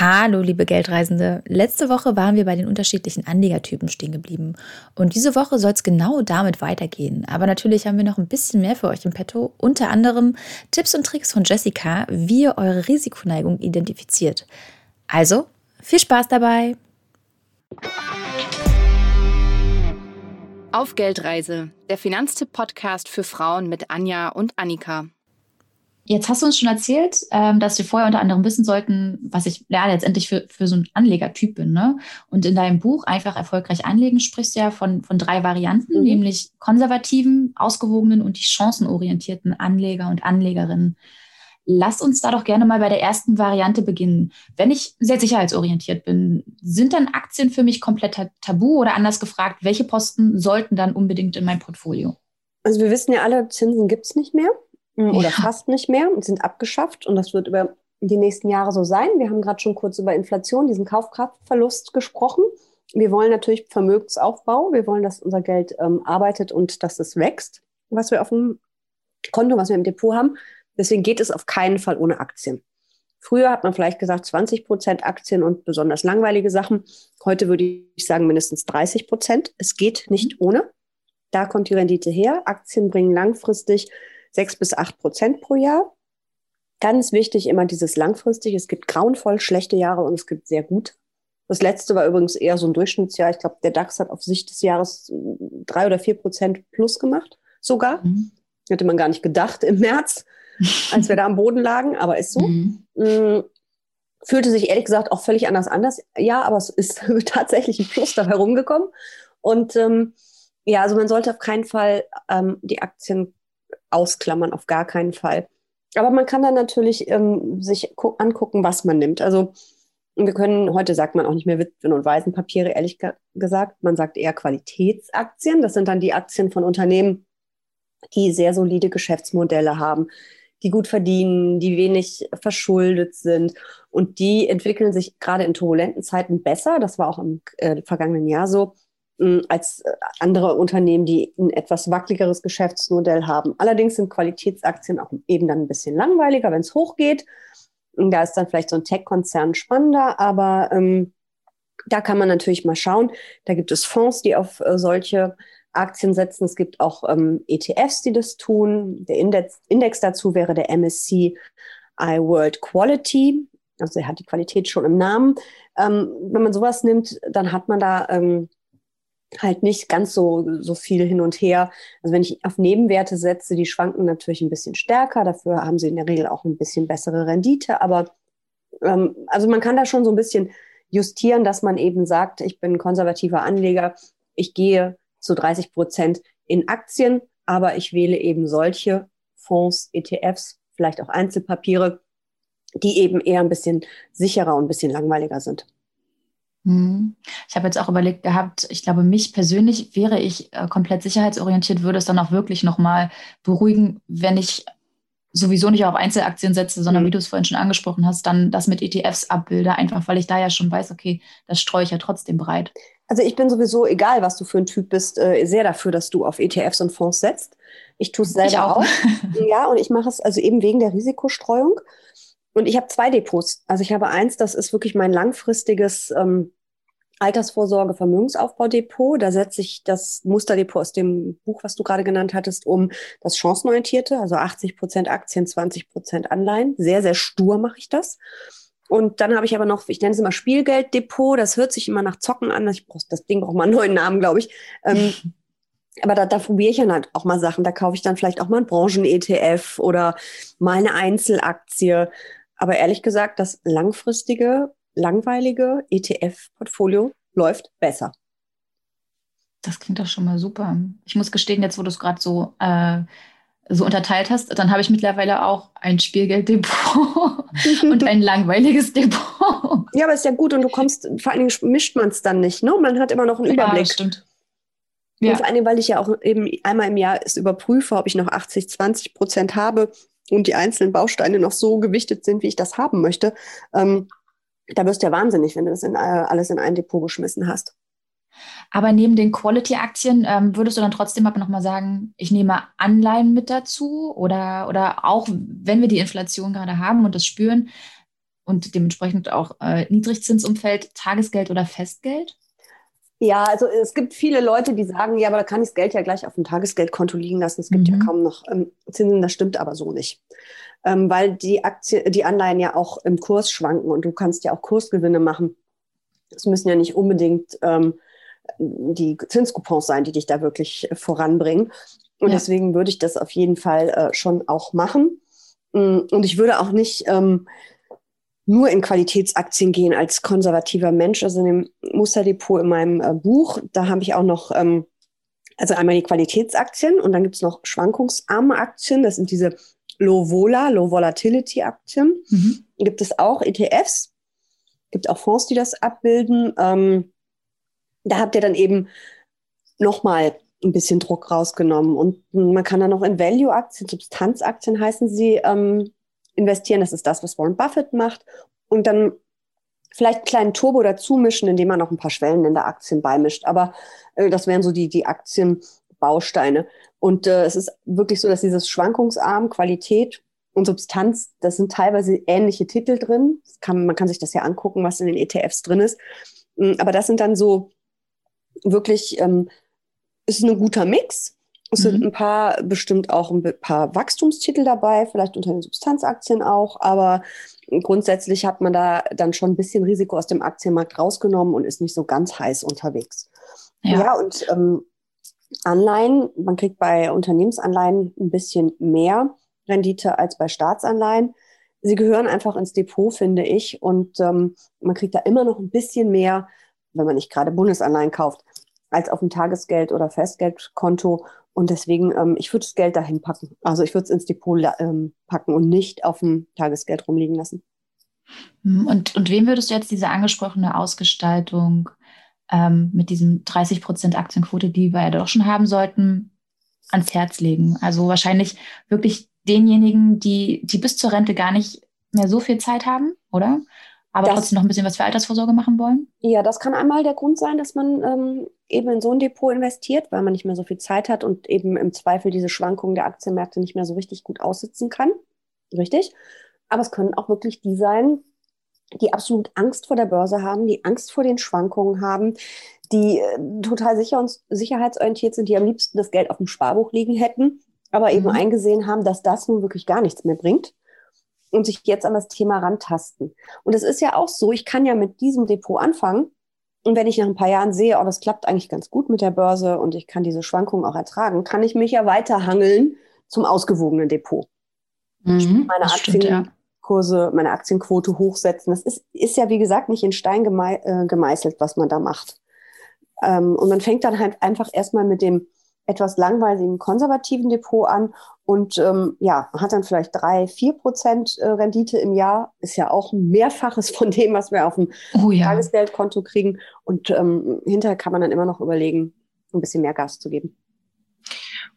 Hallo, liebe Geldreisende. Letzte Woche waren wir bei den unterschiedlichen Anlegertypen stehen geblieben. Und diese Woche soll es genau damit weitergehen. Aber natürlich haben wir noch ein bisschen mehr für euch im Petto. Unter anderem Tipps und Tricks von Jessica, wie ihr eure Risikoneigung identifiziert. Also, viel Spaß dabei! Auf Geldreise, der Finanztipp-Podcast für Frauen mit Anja und Annika. Jetzt hast du uns schon erzählt, ähm, dass wir vorher unter anderem wissen sollten, was ich ja, letztendlich für, für so ein Anlegertyp bin. Ne? Und in deinem Buch Einfach erfolgreich anlegen sprichst du ja von, von drei Varianten, mhm. nämlich konservativen, ausgewogenen und die chancenorientierten Anleger und Anlegerinnen. Lass uns da doch gerne mal bei der ersten Variante beginnen. Wenn ich sehr sicherheitsorientiert bin, sind dann Aktien für mich komplett tabu oder anders gefragt, welche Posten sollten dann unbedingt in mein Portfolio? Also wir wissen ja alle, Zinsen gibt es nicht mehr oder ja. fast nicht mehr und sind abgeschafft. Und das wird über die nächsten Jahre so sein. Wir haben gerade schon kurz über Inflation, diesen Kaufkraftverlust gesprochen. Wir wollen natürlich Vermögensaufbau. Wir wollen, dass unser Geld ähm, arbeitet und dass es wächst, was wir auf dem Konto, was wir im Depot haben. Deswegen geht es auf keinen Fall ohne Aktien. Früher hat man vielleicht gesagt 20 Prozent Aktien und besonders langweilige Sachen. Heute würde ich sagen mindestens 30 Prozent. Es geht nicht ohne. Da kommt die Rendite her. Aktien bringen langfristig sechs bis acht Prozent pro Jahr. Ganz wichtig immer dieses langfristig. Es gibt grauenvoll schlechte Jahre und es gibt sehr gut. Das letzte war übrigens eher so ein Durchschnittsjahr. Ich glaube, der DAX hat auf Sicht des Jahres drei oder vier Prozent plus gemacht, sogar. Mhm. Hätte man gar nicht gedacht im März, als wir da am Boden lagen, aber ist so. Mhm. Mm, fühlte sich ehrlich gesagt auch völlig anders anders. Ja, aber es ist tatsächlich ein Plus dabei rumgekommen. Und ähm, ja, also man sollte auf keinen Fall ähm, die Aktien ausklammern, auf gar keinen Fall. Aber man kann dann natürlich ähm, sich angucken, was man nimmt. Also wir können, heute sagt man auch nicht mehr Witwen- und Waisenpapiere, ehrlich gesagt. Man sagt eher Qualitätsaktien. Das sind dann die Aktien von Unternehmen, die sehr solide Geschäftsmodelle haben, die gut verdienen, die wenig verschuldet sind. Und die entwickeln sich gerade in turbulenten Zeiten besser. Das war auch im äh, vergangenen Jahr so als äh, andere Unternehmen, die ein etwas wackeligeres Geschäftsmodell haben. Allerdings sind Qualitätsaktien auch eben dann ein bisschen langweiliger, wenn es hochgeht. Da ist dann vielleicht so ein Tech-Konzern spannender, aber ähm, da kann man natürlich mal schauen. Da gibt es Fonds, die auf äh, solche Aktien setzen. Es gibt auch ähm, ETFs, die das tun. Der Index, Index dazu wäre der MSCI World Quality. Also er hat die Qualität schon im Namen. Ähm, wenn man sowas nimmt, dann hat man da ähm, halt nicht ganz so, so viel hin und her. Also wenn ich auf Nebenwerte setze, die schwanken natürlich ein bisschen stärker. Dafür haben sie in der Regel auch ein bisschen bessere Rendite. Aber ähm, also man kann da schon so ein bisschen justieren, dass man eben sagt, ich bin konservativer Anleger, ich gehe zu 30 Prozent in Aktien, aber ich wähle eben solche Fonds, ETFs, vielleicht auch Einzelpapiere, die eben eher ein bisschen sicherer und ein bisschen langweiliger sind. Mhm. Ich habe jetzt auch überlegt gehabt, ich glaube, mich persönlich wäre ich äh, komplett sicherheitsorientiert, würde es dann auch wirklich nochmal beruhigen, wenn ich sowieso nicht auf Einzelaktien setze, sondern mhm. wie du es vorhin schon angesprochen hast, dann das mit ETFs abbilde, einfach weil ich da ja schon weiß, okay, das streue ich ja trotzdem breit. Also ich bin sowieso, egal was du für ein Typ bist, äh, sehr dafür, dass du auf ETFs und Fonds setzt. Ich tue es selber ich auch. auch. ja, und ich mache es also eben wegen der Risikostreuung. Und ich habe zwei Depots. Also ich habe eins, das ist wirklich mein langfristiges ähm, Altersvorsorge Vermögensaufbaudepot. Da setze ich das Musterdepot aus dem Buch, was du gerade genannt hattest, um das chancenorientierte, also 80 Prozent Aktien, 20 Prozent Anleihen. Sehr, sehr stur mache ich das. Und dann habe ich aber noch, ich nenne es immer Spielgelddepot. Das hört sich immer nach Zocken an. Ich brauch, das Ding braucht mal einen neuen Namen, glaube ich. Ähm, aber da, da probiere ich dann halt auch mal Sachen. Da kaufe ich dann vielleicht auch mal ein Branchen-ETF oder mal eine Einzelaktie. Aber ehrlich gesagt, das langfristige, langweilige ETF-Portfolio läuft besser. Das klingt doch schon mal super. Ich muss gestehen, jetzt wo du es gerade so, äh, so unterteilt hast, dann habe ich mittlerweile auch ein Spielgelddepot und ein langweiliges Depot. Ja, aber ist ja gut und du kommst, vor allen Dingen mischt man es dann nicht, ne? Man hat immer noch einen Überblick. Ja, stimmt. Ja. Und vor allem, weil ich ja auch eben einmal im Jahr es überprüfe, ob ich noch 80, 20 Prozent habe und die einzelnen Bausteine noch so gewichtet sind, wie ich das haben möchte, ähm, da wirst du ja wahnsinnig, wenn du das in, äh, alles in ein Depot geschmissen hast. Aber neben den Quality-Aktien ähm, würdest du dann trotzdem aber nochmal sagen, ich nehme Anleihen mit dazu oder, oder auch wenn wir die Inflation gerade haben und das spüren, und dementsprechend auch äh, Niedrigzinsumfeld Tagesgeld oder Festgeld? Ja, also es gibt viele Leute, die sagen, ja, aber da kann ich das Geld ja gleich auf dem Tagesgeldkonto liegen lassen. Es gibt mhm. ja kaum noch ähm, Zinsen, das stimmt aber so nicht. Ähm, weil die Aktie, die Anleihen ja auch im Kurs schwanken und du kannst ja auch Kursgewinne machen. Es müssen ja nicht unbedingt ähm, die Zinscoupons sein, die dich da wirklich voranbringen. Und ja. deswegen würde ich das auf jeden Fall äh, schon auch machen. Mm, und ich würde auch nicht ähm, nur in Qualitätsaktien gehen als konservativer Mensch. Also in dem Musterdepot in meinem äh, Buch, da habe ich auch noch, ähm, also einmal die Qualitätsaktien und dann gibt es noch schwankungsarme Aktien. Das sind diese Low Vola, Low Volatility Aktien. Mhm. Gibt es auch ETFs. Gibt auch Fonds, die das abbilden. Ähm, da habt ihr dann eben nochmal ein bisschen Druck rausgenommen. Und man kann dann noch in Value-Aktien, Substanzaktien heißen sie, ähm, investieren. Das ist das, was Warren Buffett macht. Und dann vielleicht einen kleinen Turbo dazu mischen, indem man noch ein paar Schwellen in der Aktien beimischt. Aber äh, das wären so die, die Aktienbausteine. Und äh, es ist wirklich so, dass dieses Schwankungsarm, Qualität und Substanz, das sind teilweise ähnliche Titel drin. Kann, man kann sich das ja angucken, was in den ETFs drin ist. Mm, aber das sind dann so wirklich, ähm, ist ein guter Mix. Es sind mhm. ein paar, bestimmt auch ein paar Wachstumstitel dabei, vielleicht unter den Substanzaktien auch, aber grundsätzlich hat man da dann schon ein bisschen Risiko aus dem Aktienmarkt rausgenommen und ist nicht so ganz heiß unterwegs. Ja, ja und ähm, Anleihen, man kriegt bei Unternehmensanleihen ein bisschen mehr Rendite als bei Staatsanleihen. Sie gehören einfach ins Depot, finde ich, und ähm, man kriegt da immer noch ein bisschen mehr, wenn man nicht gerade Bundesanleihen kauft, als auf dem Tagesgeld- oder Festgeldkonto. Und deswegen, ähm, ich würde das Geld dahin packen. Also ich würde es ins Depot ähm, packen und nicht auf dem Tagesgeld rumliegen lassen. Hm, und, und wem würdest du jetzt diese angesprochene Ausgestaltung ähm, mit diesem 30 Prozent Aktienquote, die wir ja doch schon haben sollten, ans Herz legen? Also wahrscheinlich wirklich denjenigen, die, die bis zur Rente gar nicht mehr so viel Zeit haben, oder? Aber das, trotzdem noch ein bisschen was für Altersvorsorge machen wollen? Ja, das kann einmal der Grund sein, dass man ähm, eben in so ein Depot investiert, weil man nicht mehr so viel Zeit hat und eben im Zweifel diese Schwankungen der Aktienmärkte nicht mehr so richtig gut aussitzen kann. Richtig. Aber es können auch wirklich die sein, die absolut Angst vor der Börse haben, die Angst vor den Schwankungen haben, die äh, total sicher und sicherheitsorientiert sind, die am liebsten das Geld auf dem Sparbuch liegen hätten, aber eben mhm. eingesehen haben, dass das nun wirklich gar nichts mehr bringt und sich jetzt an das Thema rantasten. Und es ist ja auch so, ich kann ja mit diesem Depot anfangen. Und wenn ich nach ein paar Jahren sehe, oh, das klappt eigentlich ganz gut mit der Börse und ich kann diese Schwankungen auch ertragen, kann ich mich ja weiterhangeln zum ausgewogenen Depot. Mhm, meine Aktienkurse, ja. meine Aktienquote hochsetzen. Das ist, ist ja, wie gesagt, nicht in Stein gemei äh, gemeißelt, was man da macht. Ähm, und man fängt dann halt einfach erstmal mit dem etwas langweiligen konservativen Depot an und ähm, ja, hat dann vielleicht drei, vier Prozent äh, Rendite im Jahr. Ist ja auch ein Mehrfaches von dem, was wir auf dem oh, ja. Tagesgeldkonto kriegen. Und ähm, hinterher kann man dann immer noch überlegen, ein bisschen mehr Gas zu geben.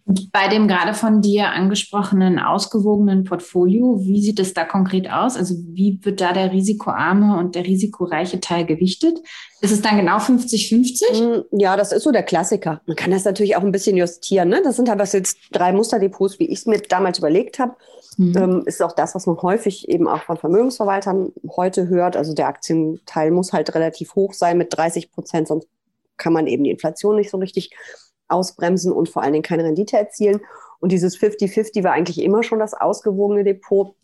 Bei dem gerade von dir angesprochenen ausgewogenen Portfolio, wie sieht es da konkret aus? Also wie wird da der risikoarme und der risikoreiche Teil gewichtet? Ist es dann genau 50-50? Hm, ja, das ist so der Klassiker. Man kann das natürlich auch ein bisschen justieren. Ne? Das sind halt was jetzt drei Musterdepots, wie ich es mir damals überlegt habe. Mhm. Ähm, ist auch das, was man häufig eben auch von Vermögensverwaltern heute hört. Also der Aktienteil muss halt relativ hoch sein mit 30 Prozent, sonst kann man eben die Inflation nicht so richtig ausbremsen und vor allen Dingen keine Rendite erzielen. Und dieses 50-50 war eigentlich immer schon das ausgewogene Depot.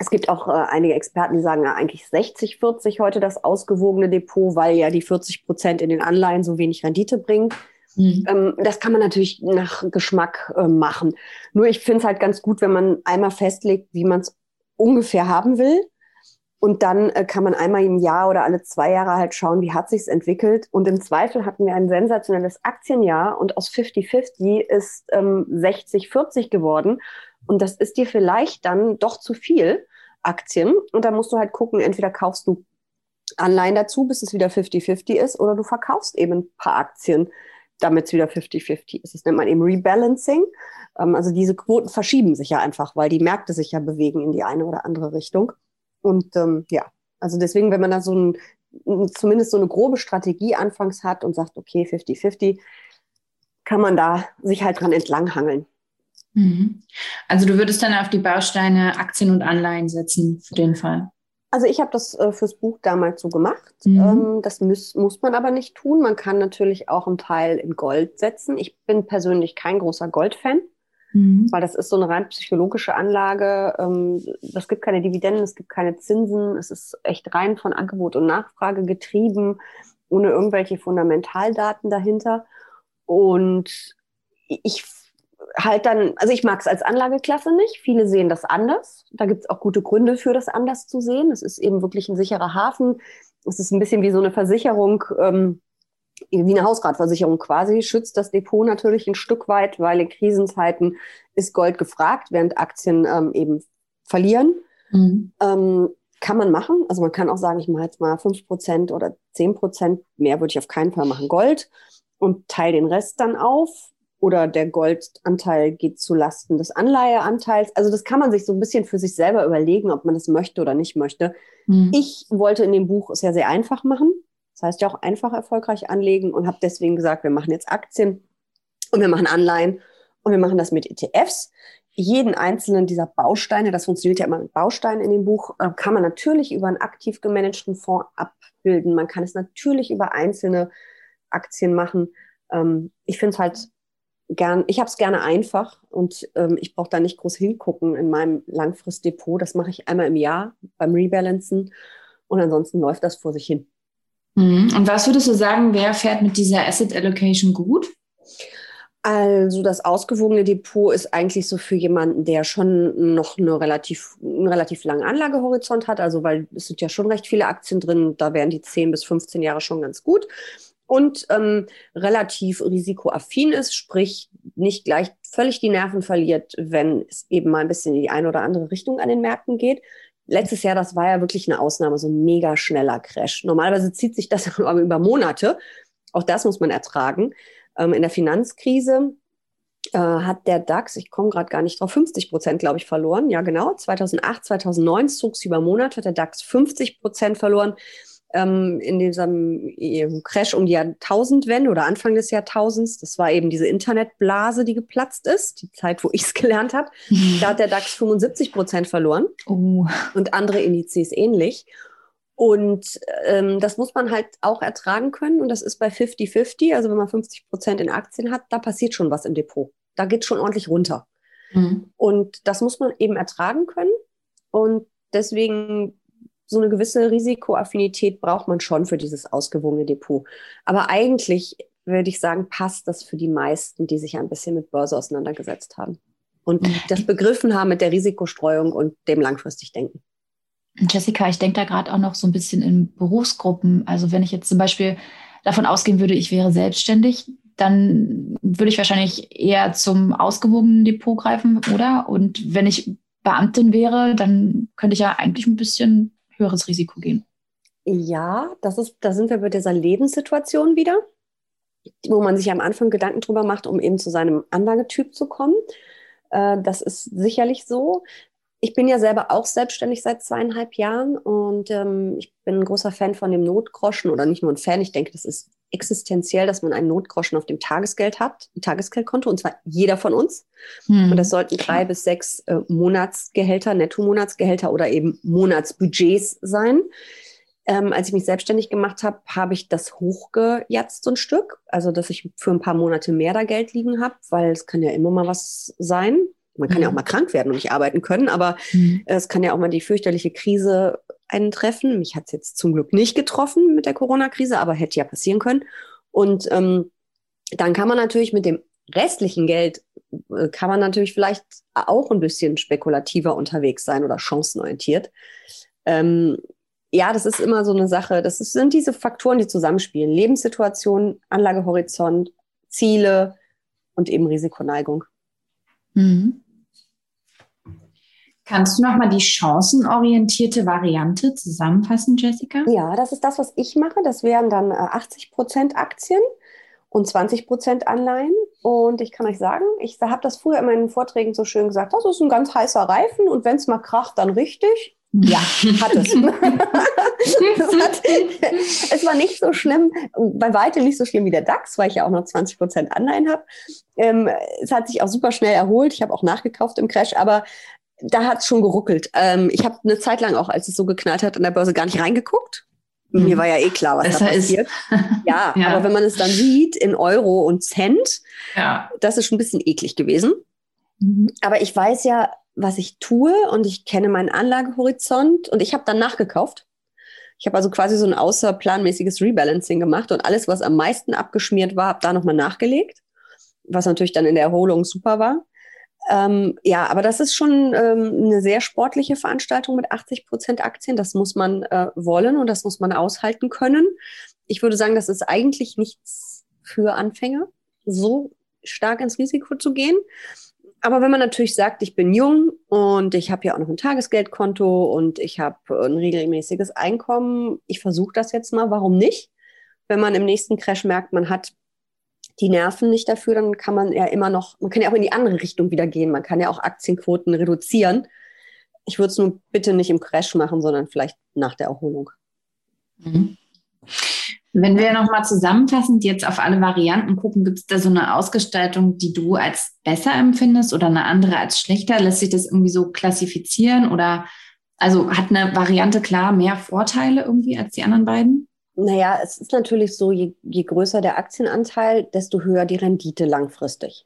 Es gibt auch äh, einige Experten, die sagen ja eigentlich 60-40 heute das ausgewogene Depot, weil ja die 40 Prozent in den Anleihen so wenig Rendite bringen. Mhm. Ähm, das kann man natürlich nach Geschmack äh, machen. Nur ich finde es halt ganz gut, wenn man einmal festlegt, wie man es ungefähr haben will und dann äh, kann man einmal im Jahr oder alle zwei Jahre halt schauen, wie hat sich's entwickelt. Und im Zweifel hatten wir ein sensationelles Aktienjahr und aus 50-50 ist ähm, 60-40 geworden. Und das ist dir vielleicht dann doch zu viel Aktien. Und da musst du halt gucken, entweder kaufst du Anleihen dazu, bis es wieder 50-50 ist, oder du verkaufst eben ein paar Aktien, damit es wieder 50-50 ist. Das nennt man eben Rebalancing. Ähm, also diese Quoten verschieben sich ja einfach, weil die Märkte sich ja bewegen in die eine oder andere Richtung. Und ähm, ja, also deswegen, wenn man da so ein, zumindest so eine grobe Strategie anfangs hat und sagt, okay, 50-50, kann man da sich halt dran entlanghangeln. Mhm. Also du würdest dann auf die Bausteine Aktien und Anleihen setzen für den Fall. Also ich habe das äh, fürs Buch damals so gemacht. Mhm. Ähm, das muss, muss man aber nicht tun. Man kann natürlich auch einen Teil in Gold setzen. Ich bin persönlich kein großer Goldfan, mhm. weil das ist so eine rein psychologische Anlage. Ähm, es gibt keine Dividenden, es gibt keine Zinsen. Es ist echt rein von Angebot und Nachfrage getrieben, ohne irgendwelche Fundamentaldaten dahinter. Und ich halt dann, also ich mag es als Anlageklasse nicht. Viele sehen das anders. Da gibt es auch gute Gründe für das anders zu sehen. Es ist eben wirklich ein sicherer Hafen. Es ist ein bisschen wie so eine Versicherung, ähm, wie eine Hausratversicherung quasi, schützt das Depot natürlich ein Stück weit, weil in Krisenzeiten ist Gold gefragt, während Aktien ähm, eben verlieren. Mhm. Ähm, kann man machen. Also man kann auch sagen, ich mache jetzt mal fünf Prozent oder zehn Prozent. Mehr würde ich auf keinen Fall machen Gold und teile den Rest dann auf oder der Goldanteil geht zu Lasten des Anleiheanteils. Also das kann man sich so ein bisschen für sich selber überlegen, ob man das möchte oder nicht möchte. Mhm. Ich wollte in dem Buch es ja sehr einfach machen. Das heißt ja auch einfach erfolgreich anlegen und habe deswegen gesagt, wir machen jetzt Aktien und wir machen Anleihen und wir machen das mit ETFs. Jeden einzelnen dieser Bausteine, das funktioniert ja immer mit Bausteinen in dem Buch, äh, kann man natürlich über einen aktiv gemanagten Fonds abbilden. Man kann es natürlich über einzelne Aktien machen. Ähm, ich finde es halt gern, ich habe es gerne einfach und ähm, ich brauche da nicht groß hingucken in meinem Langfristdepot. Das mache ich einmal im Jahr beim Rebalancen und ansonsten läuft das vor sich hin. Mhm. Und was würdest du sagen, wer fährt mit dieser Asset Allocation gut? Also das ausgewogene Depot ist eigentlich so für jemanden, der schon noch eine relativ, einen relativ langen Anlagehorizont hat. Also weil es sind ja schon recht viele Aktien drin, da wären die 10 bis 15 Jahre schon ganz gut und ähm, relativ risikoaffin ist, sprich nicht gleich völlig die Nerven verliert, wenn es eben mal ein bisschen in die eine oder andere Richtung an den Märkten geht. Letztes Jahr, das war ja wirklich eine Ausnahme, so ein mega schneller Crash. Normalerweise zieht sich das aber über Monate. Auch das muss man ertragen. Ähm, in der Finanzkrise äh, hat der DAX, ich komme gerade gar nicht drauf, 50 Prozent, glaube ich, verloren. Ja, genau. 2008, 2009 zog es über Monate, hat der DAX 50 Prozent verloren ähm, in diesem Crash um die Jahrtausendwende oder Anfang des Jahrtausends. Das war eben diese Internetblase, die geplatzt ist, die Zeit, wo ich es gelernt habe. Da hat der DAX 75 Prozent verloren oh. und andere Indizes ähnlich. Und ähm, das muss man halt auch ertragen können. Und das ist bei 50-50, also wenn man 50 Prozent in Aktien hat, da passiert schon was im Depot. Da geht schon ordentlich runter. Mhm. Und das muss man eben ertragen können. Und deswegen so eine gewisse Risikoaffinität braucht man schon für dieses ausgewogene Depot. Aber eigentlich würde ich sagen, passt das für die meisten, die sich ein bisschen mit Börse auseinandergesetzt haben und das begriffen haben mit der Risikostreuung und dem langfristig Denken. Jessica, ich denke da gerade auch noch so ein bisschen in Berufsgruppen. Also wenn ich jetzt zum Beispiel davon ausgehen würde, ich wäre selbstständig, dann würde ich wahrscheinlich eher zum ausgewogenen Depot greifen, oder? Und wenn ich Beamtin wäre, dann könnte ich ja eigentlich ein bisschen höheres Risiko gehen. Ja, das ist, da sind wir bei dieser Lebenssituation wieder, wo man sich am Anfang Gedanken drüber macht, um eben zu seinem Anlagetyp zu kommen. Äh, das ist sicherlich so. Ich bin ja selber auch selbstständig seit zweieinhalb Jahren und ähm, ich bin ein großer Fan von dem Notgroschen oder nicht nur ein Fan, ich denke, das ist existenziell, dass man einen Notgroschen auf dem Tagesgeld hat, ein Tagesgeldkonto, und zwar jeder von uns. Hm. Und das sollten drei bis sechs äh, Monatsgehälter, Netto-Monatsgehälter oder eben Monatsbudgets sein. Ähm, als ich mich selbstständig gemacht habe, habe ich das hochgejatzt so ein Stück, also dass ich für ein paar Monate mehr da Geld liegen habe, weil es kann ja immer mal was sein. Man kann mhm. ja auch mal krank werden und nicht arbeiten können, aber mhm. es kann ja auch mal die fürchterliche Krise eintreffen. Mich hat es jetzt zum Glück nicht getroffen mit der Corona-Krise, aber hätte ja passieren können. Und ähm, dann kann man natürlich mit dem restlichen Geld, äh, kann man natürlich vielleicht auch ein bisschen spekulativer unterwegs sein oder chancenorientiert. Ähm, ja, das ist immer so eine Sache. Das ist, sind diese Faktoren, die zusammenspielen. Lebenssituation, Anlagehorizont, Ziele und eben Risikoneigung. Mhm. Kannst du nochmal die chancenorientierte Variante zusammenfassen, Jessica? Ja, das ist das, was ich mache. Das wären dann 80 äh, Prozent Aktien und 20 Prozent Anleihen. Und ich kann euch sagen, ich habe das früher in meinen Vorträgen so schön gesagt, das ist ein ganz heißer Reifen und wenn es mal kracht, dann richtig. Ja, hat es. es, hat, es war nicht so schlimm, bei weitem nicht so schlimm wie der DAX, weil ich ja auch noch 20 Prozent Anleihen habe. Ähm, es hat sich auch super schnell erholt. Ich habe auch nachgekauft im Crash, aber da hat es schon geruckelt. Ähm, ich habe eine Zeit lang auch, als es so geknallt hat, an der Börse gar nicht reingeguckt. Mhm. Mir war ja eh klar, was Besser da passiert. ja, ja, aber wenn man es dann sieht in Euro und Cent, ja. das ist schon ein bisschen eklig gewesen. Mhm. Aber ich weiß ja, was ich tue und ich kenne meinen Anlagehorizont und ich habe dann nachgekauft. Ich habe also quasi so ein außerplanmäßiges Rebalancing gemacht und alles, was am meisten abgeschmiert war, habe da nochmal nachgelegt, was natürlich dann in der Erholung super war. Ähm, ja, aber das ist schon ähm, eine sehr sportliche Veranstaltung mit 80 Prozent Aktien. Das muss man äh, wollen und das muss man aushalten können. Ich würde sagen, das ist eigentlich nichts für Anfänger, so stark ins Risiko zu gehen. Aber wenn man natürlich sagt, ich bin jung und ich habe ja auch noch ein Tagesgeldkonto und ich habe ein regelmäßiges Einkommen, ich versuche das jetzt mal, warum nicht? Wenn man im nächsten Crash merkt, man hat die Nerven nicht dafür, dann kann man ja immer noch, man kann ja auch in die andere Richtung wieder gehen. Man kann ja auch Aktienquoten reduzieren. Ich würde es nur bitte nicht im Crash machen, sondern vielleicht nach der Erholung. Mhm. Wenn wir nochmal zusammenfassend jetzt auf alle Varianten gucken, gibt es da so eine Ausgestaltung, die du als besser empfindest oder eine andere als schlechter? Lässt sich das irgendwie so klassifizieren oder also hat eine Variante klar mehr Vorteile irgendwie als die anderen beiden? Naja, es ist natürlich so, je, je größer der Aktienanteil, desto höher die Rendite langfristig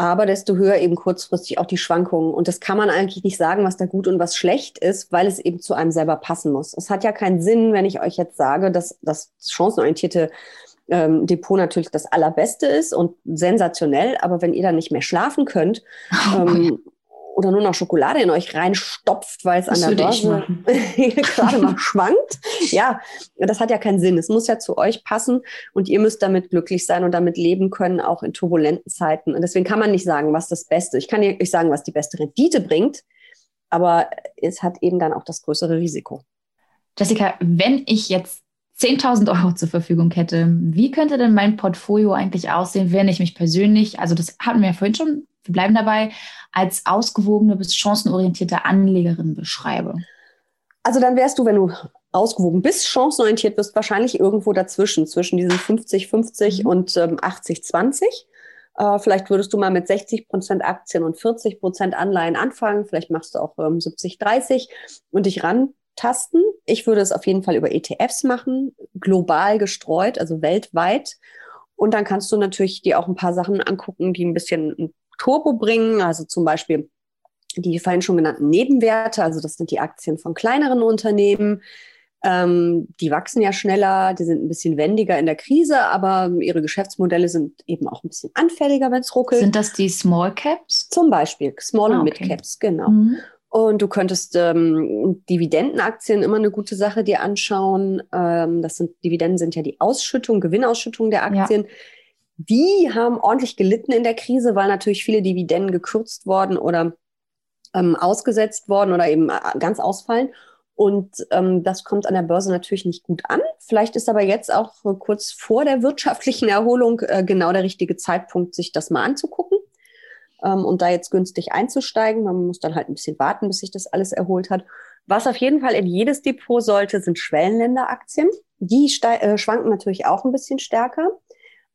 aber desto höher eben kurzfristig auch die Schwankungen. Und das kann man eigentlich nicht sagen, was da gut und was schlecht ist, weil es eben zu einem selber passen muss. Es hat ja keinen Sinn, wenn ich euch jetzt sage, dass das chancenorientierte ähm, Depot natürlich das allerbeste ist und sensationell, aber wenn ihr dann nicht mehr schlafen könnt, oh, ähm, oder nur noch Schokolade in euch reinstopft, weil es an der Börse gerade mal schwankt. Ja, das hat ja keinen Sinn. Es muss ja zu euch passen und ihr müsst damit glücklich sein und damit leben können, auch in turbulenten Zeiten. Und deswegen kann man nicht sagen, was das Beste ist. Ich kann euch sagen, was die beste Rendite bringt, aber es hat eben dann auch das größere Risiko. Jessica, wenn ich jetzt 10.000 Euro zur Verfügung hätte, wie könnte denn mein Portfolio eigentlich aussehen, wenn ich mich persönlich, also das hatten wir ja vorhin schon, wir bleiben dabei, als ausgewogene bis chancenorientierte Anlegerin beschreibe? Also dann wärst du, wenn du ausgewogen bist, chancenorientiert bist, wahrscheinlich irgendwo dazwischen, zwischen diesen 50-50 mhm. und ähm, 80-20. Äh, vielleicht würdest du mal mit 60 Prozent Aktien und 40 Prozent Anleihen anfangen. Vielleicht machst du auch ähm, 70-30 und dich ran tasten. Ich würde es auf jeden Fall über ETFs machen, global gestreut, also weltweit. Und dann kannst du natürlich dir auch ein paar Sachen angucken, die ein bisschen Turbo bringen, also zum Beispiel die vorhin schon genannten Nebenwerte, also das sind die Aktien von kleineren Unternehmen. Ähm, die wachsen ja schneller, die sind ein bisschen wendiger in der Krise, aber ihre Geschäftsmodelle sind eben auch ein bisschen anfälliger, wenn es ruckelt. Sind das die Small Caps? Zum Beispiel, Small ah, und. Mid Caps, genau. Mhm. Und du könntest ähm, Dividendenaktien immer eine gute Sache dir anschauen. Ähm, das sind Dividenden sind ja die Ausschüttung, Gewinnausschüttung der Aktien. Ja. Die haben ordentlich gelitten in der Krise, weil natürlich viele Dividenden gekürzt worden oder ähm, ausgesetzt worden oder eben äh, ganz ausfallen. Und ähm, das kommt an der Börse natürlich nicht gut an. Vielleicht ist aber jetzt auch kurz vor der wirtschaftlichen Erholung äh, genau der richtige Zeitpunkt, sich das mal anzugucken ähm, und da jetzt günstig einzusteigen. Man muss dann halt ein bisschen warten, bis sich das alles erholt hat. Was auf jeden Fall in jedes Depot sollte, sind Schwellenländeraktien. Die äh, schwanken natürlich auch ein bisschen stärker.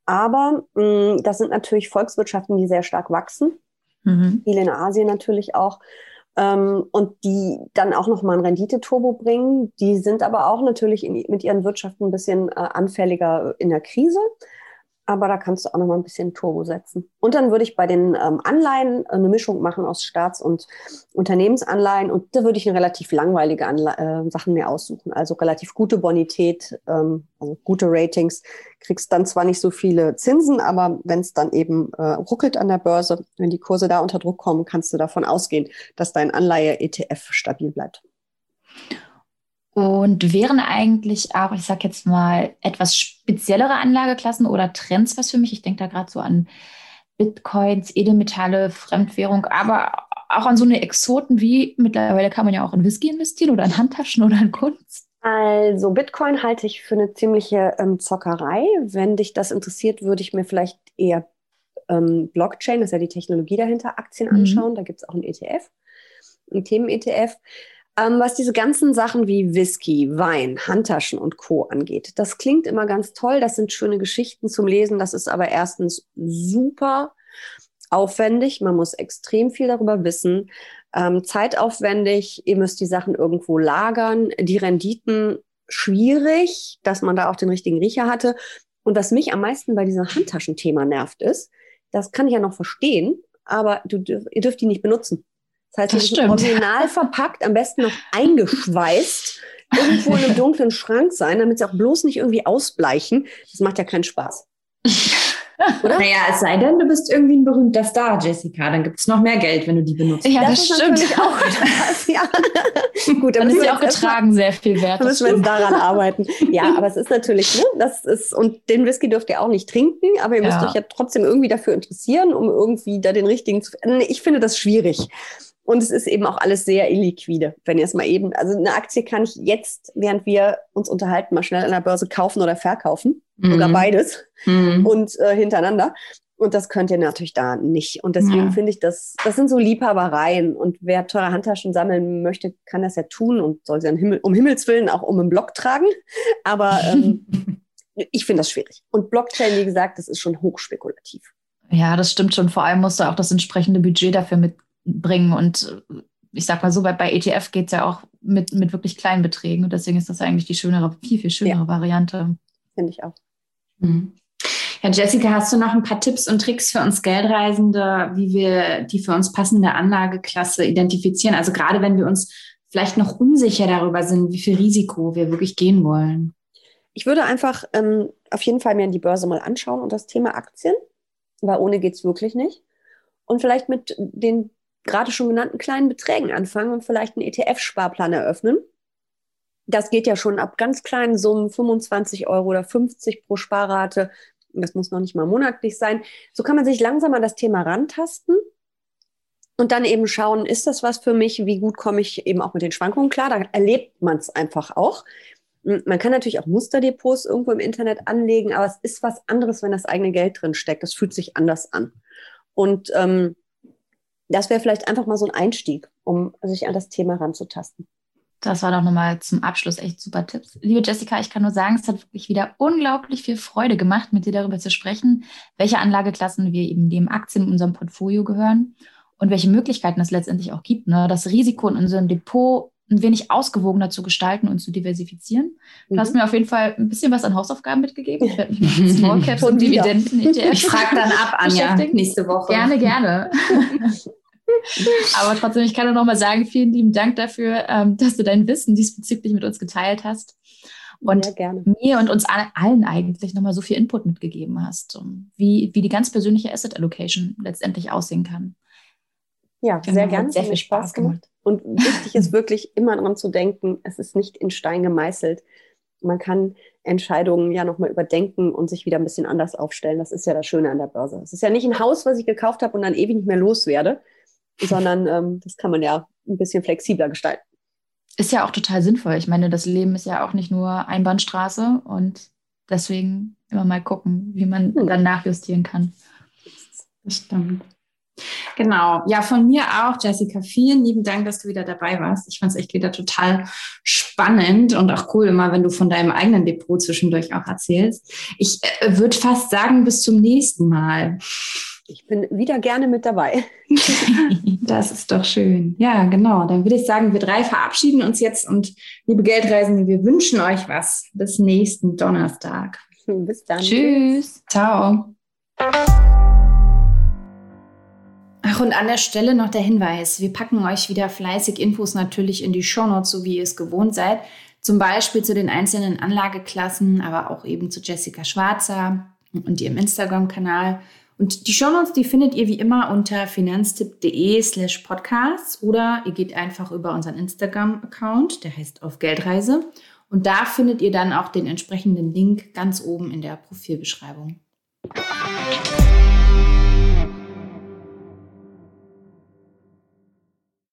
Aber mh, mm, das sind natürlich Volkswirtschaften, die sehr stark wachsen. Mhm. Viele in Asien natürlich auch. Ähm, und die dann auch nochmal ein Renditeturbo bringen. Die sind aber auch natürlich in, mit ihren Wirtschaften ein bisschen äh, anfälliger in der Krise aber da kannst du auch noch mal ein bisschen Turbo setzen. Und dann würde ich bei den ähm, Anleihen eine Mischung machen aus Staats- und Unternehmensanleihen und da würde ich eine relativ langweilige Anle äh, Sachen mir aussuchen. Also relativ gute Bonität, ähm, also gute Ratings. Kriegst dann zwar nicht so viele Zinsen, aber wenn es dann eben äh, ruckelt an der Börse, wenn die Kurse da unter Druck kommen, kannst du davon ausgehen, dass dein Anleihe-ETF stabil bleibt. Und wären eigentlich auch, ich sag jetzt mal, etwas speziellere Anlageklassen oder Trends was für mich? Ich denke da gerade so an Bitcoins, Edelmetalle, Fremdwährung, aber auch an so eine Exoten wie mittlerweile kann man ja auch in Whisky investieren oder in Handtaschen oder in Kunst. Also Bitcoin halte ich für eine ziemliche ähm, Zockerei. Wenn dich das interessiert, würde ich mir vielleicht eher ähm, Blockchain, das ist ja die Technologie dahinter, Aktien mhm. anschauen. Da gibt es auch einen ETF, einen Themen-ETF. Ähm, was diese ganzen Sachen wie Whisky, Wein, Handtaschen und Co. angeht, das klingt immer ganz toll. Das sind schöne Geschichten zum Lesen. Das ist aber erstens super aufwendig. Man muss extrem viel darüber wissen. ähm, zeitaufwendig, ihr müsst die Sachen irgendwo lagern, die Renditen schwierig, dass man da auch den richtigen Riecher hatte. Und was mich am meisten bei diesem Handtaschenthema nervt, ist, das kann ich ja noch verstehen, aber du, ihr dürft die nicht benutzen. Das heißt, das die original verpackt, am besten noch eingeschweißt, irgendwo in einem dunklen Schrank sein, damit sie auch bloß nicht irgendwie ausbleichen. Das macht ja keinen Spaß. Oder? Naja, es sei denn, du bist irgendwie ein berühmter Star, Jessica. Dann gibt es noch mehr Geld, wenn du die benutzt. Ja, das, das stimmt. Auch das, ja. Gut, dann ist ja auch getragen sehr viel wert. Da müssen wir jetzt daran arbeiten. Ja, aber es ist natürlich, ne, das ist, und den Whisky dürft ihr auch nicht trinken, aber ihr müsst ja. euch ja trotzdem irgendwie dafür interessieren, um irgendwie da den richtigen zu. Ich finde das schwierig. Und es ist eben auch alles sehr illiquide, wenn ihr es mal eben, also eine Aktie kann ich jetzt, während wir uns unterhalten, mal schnell an der Börse kaufen oder verkaufen. Mhm. Sogar beides. Mhm. Und äh, hintereinander. Und das könnt ihr natürlich da nicht. Und deswegen ja. finde ich, das, das sind so Liebhabereien. Und wer teure Handtaschen sammeln möchte, kann das ja tun und soll sie Himmel, um Himmels Willen auch um einen Block tragen. Aber ähm, ich finde das schwierig. Und Blockchain, wie gesagt, das ist schon hochspekulativ. Ja, das stimmt schon. Vor allem musst du auch das entsprechende Budget dafür mit bringen. Und ich sag mal so, bei, bei ETF geht es ja auch mit, mit wirklich kleinen Beträgen. Und deswegen ist das eigentlich die schönere, viel, viel schönere ja. Variante. Finde ich auch. Mhm. Ja, Jessica, hast du noch ein paar Tipps und Tricks für uns Geldreisende, wie wir die für uns passende Anlageklasse identifizieren? Also gerade wenn wir uns vielleicht noch unsicher darüber sind, wie viel Risiko wir wirklich gehen wollen. Ich würde einfach ähm, auf jeden Fall mir die Börse mal anschauen und das Thema Aktien, weil ohne geht es wirklich nicht. Und vielleicht mit den gerade schon genannten kleinen Beträgen anfangen und vielleicht einen ETF-Sparplan eröffnen. Das geht ja schon ab ganz kleinen Summen, 25 Euro oder 50 pro Sparrate. Das muss noch nicht mal monatlich sein. So kann man sich langsam an das Thema rantasten und dann eben schauen, ist das was für mich? Wie gut komme ich eben auch mit den Schwankungen klar? Da erlebt man es einfach auch. Man kann natürlich auch Musterdepots irgendwo im Internet anlegen, aber es ist was anderes, wenn das eigene Geld drin steckt. Das fühlt sich anders an. Und ähm, das wäre vielleicht einfach mal so ein Einstieg, um sich an das Thema ranzutasten. Das war doch nochmal zum Abschluss echt super Tipps. Liebe Jessica, ich kann nur sagen, es hat wirklich wieder unglaublich viel Freude gemacht, mit dir darüber zu sprechen, welche Anlageklassen wir eben dem Aktien in unserem Portfolio gehören und welche Möglichkeiten es letztendlich auch gibt, ne? das Risiko in unserem Depot ein wenig ausgewogener zu gestalten und zu diversifizieren. Du mhm. hast mir auf jeden Fall ein bisschen was an Hausaufgaben mitgegeben. Ich werde mich mit Small Caps und Dividenden ETF Ich frage dann ab, Anja, nächste Woche. Gerne, gerne. Aber trotzdem, ich kann nur noch mal sagen, vielen lieben Dank dafür, ähm, dass du dein Wissen diesbezüglich mit uns geteilt hast und mir und uns allen eigentlich nochmal so viel Input mitgegeben hast, wie, wie die ganz persönliche Asset Allocation letztendlich aussehen kann. Ja, sehr genau, gerne. Sehr viel Spaß gemacht. Und wichtig ist wirklich immer daran zu denken, es ist nicht in Stein gemeißelt. Man kann Entscheidungen ja nochmal überdenken und sich wieder ein bisschen anders aufstellen. Das ist ja das Schöne an der Börse. Es ist ja nicht ein Haus, was ich gekauft habe und dann ewig nicht mehr loswerde, sondern ähm, das kann man ja ein bisschen flexibler gestalten. Ist ja auch total sinnvoll. Ich meine, das Leben ist ja auch nicht nur Einbahnstraße und deswegen immer mal gucken, wie man hm. dann nachjustieren kann. Das stimmt. Genau. Ja, von mir auch, Jessica. Vielen lieben Dank, dass du wieder dabei warst. Ich fand es echt wieder total spannend und auch cool, immer wenn du von deinem eigenen Depot zwischendurch auch erzählst. Ich äh, würde fast sagen, bis zum nächsten Mal. Ich bin wieder gerne mit dabei. das ist doch schön. Ja, genau. Dann würde ich sagen, wir drei verabschieden uns jetzt und liebe Geldreisende, wir wünschen euch was bis nächsten Donnerstag. Bis dann. Tschüss. Ciao. Ach, und an der Stelle noch der Hinweis. Wir packen euch wieder fleißig Infos natürlich in die Shownotes, so wie ihr es gewohnt seid. Zum Beispiel zu den einzelnen Anlageklassen, aber auch eben zu Jessica Schwarzer und ihrem Instagram-Kanal. Und die Shownotes, die findet ihr wie immer unter finanztipp.de slash podcasts oder ihr geht einfach über unseren Instagram-Account, der heißt auf Geldreise. Und da findet ihr dann auch den entsprechenden Link ganz oben in der Profilbeschreibung.